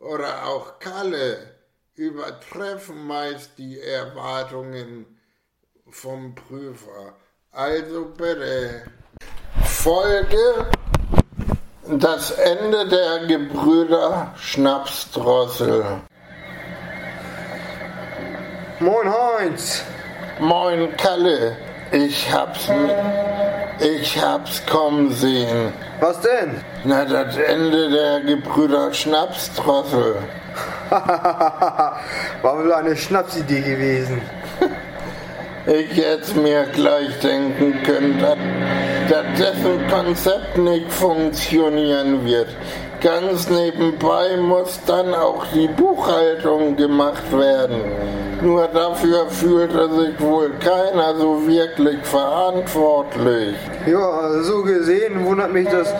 oder auch Kalle übertreffen meist die Erwartungen vom Prüfer. Also bitte, Folge das Ende der Gebrüder Schnapsdrossel. Moin Heinz. Moin Kalle, ich hab's, ich hab's kommen sehen. Was denn? Na, das Ende der Gebrüder Schnapsdrossel. War wohl eine Schnapsidee gewesen. Ich hätte mir gleich denken können, dass, dass dessen Konzept nicht funktionieren wird. Ganz nebenbei muss dann auch die Buchhaltung gemacht werden. Nur dafür fühlte sich wohl keiner so wirklich verantwortlich. Ja, so gesehen wundert mich das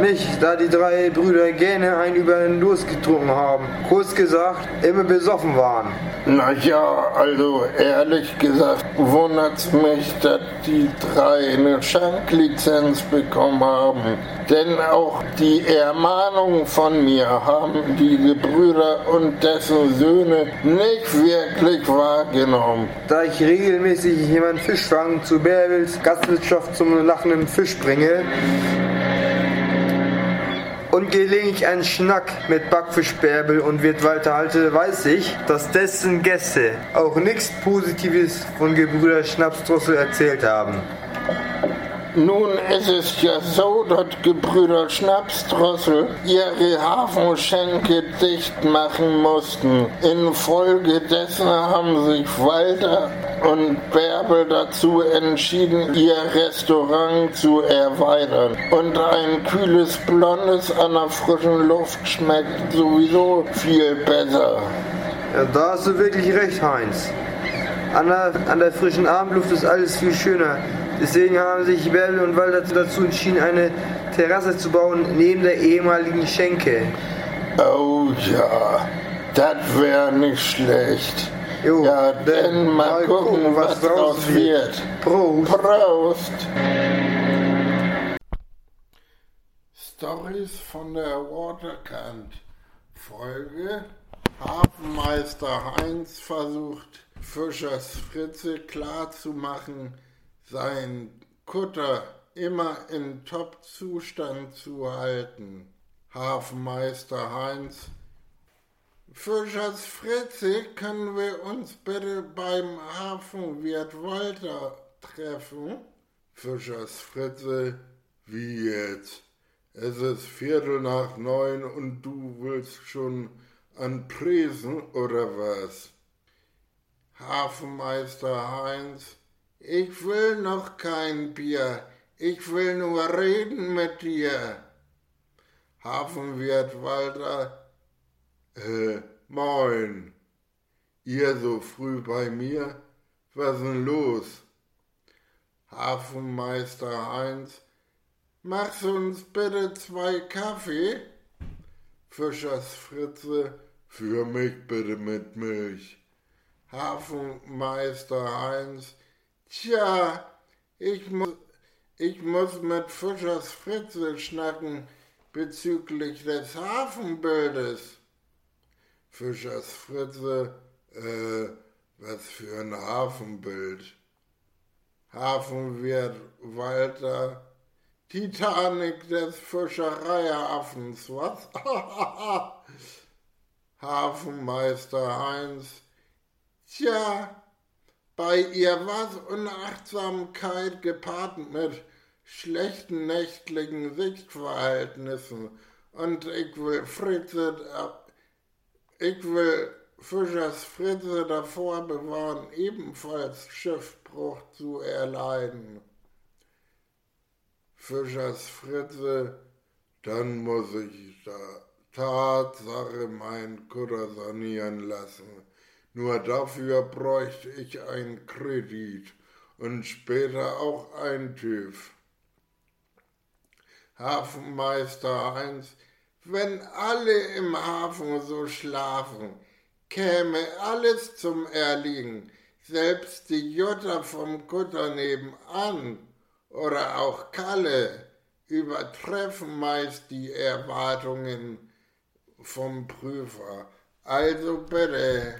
nicht, da die drei Brüder gerne einen über den Durst getrunken haben. Kurz gesagt, immer besoffen waren. Na ja, also ehrlich gesagt wundert's mich, dass die drei eine Schanklizenz bekommen haben. Denn auch die Ermahnung von mir haben die Gebrüder und dessen Söhne nicht wirklich wahrgenommen. Da ich regelmäßig jemanden Fisch fangen zu Bärbels Gastwirtschaft zum lachenden Fisch bringe, und gelegentlich einen Schnack mit Backfisch Bärbel und Wirt Walter halte, weiß ich, dass dessen Gäste auch nichts Positives von Gebrüder Schnapsdrossel erzählt haben. Nun ist es ja so, dass Gebrüder Schnapsdrossel ihre Hafenschenke dicht machen mussten. Infolgedessen haben sich Walter und Bärbel dazu entschieden, ihr Restaurant zu erweitern. Und ein kühles Blondes an der frischen Luft schmeckt sowieso viel besser. Ja, da hast du wirklich recht, Heinz. An der, an der frischen Abendluft ist alles viel schöner. Deswegen haben sich Bärbel und Walter dazu entschieden, eine Terrasse zu bauen neben der ehemaligen Schenke. Oh ja, das wäre nicht schlecht. Jo, ja, dann mal, gucken, was draus wird. Prost. Prost! Stories von der Waterkant. Folge Hafenmeister Heinz versucht Fischers Fritze klarzumachen, sein Kutter immer in Top-Zustand zu halten. Hafenmeister Heinz Fischers Fritze, können wir uns bitte beim Hafenwirt Walter treffen? Fischers Fritze, wie jetzt? Es ist Viertel nach neun und du willst schon an Presen oder was? Hafenmeister Heinz, ich will noch kein Bier, ich will nur reden mit dir. Hafenwirt Walter, äh, moin. Ihr so früh bei mir? Was denn los? Hafenmeister Heinz, machst uns bitte zwei Kaffee? Fischers Fritze, für mich bitte mit Milch. Hafenmeister Heinz, tja, ich muss, ich muss mit Fischers Fritze schnacken bezüglich des Hafenbildes. Fischers Fritze, äh, was für ein Hafenbild. Hafenwirt Walter, Titanic des Fischereiaffens, was? Hafenmeister Heinz, tja, bei ihr war's Unachtsamkeit gepaart mit schlechten nächtlichen Sichtverhältnissen und ich will Fritze, ich will Fischers Fritze davor bewahren, ebenfalls Schiffbruch zu erleiden. Fischers Fritze, dann muss ich da Tatsache mein Kutter sanieren lassen. Nur dafür bräuchte ich einen Kredit und später auch ein TÜV. Hafenmeister Heinz, wenn alle im Hafen so schlafen, käme alles zum Erliegen, selbst die Jutta vom Kutter nebenan oder auch Kalle übertreffen meist die Erwartungen vom Prüfer. Also bitte.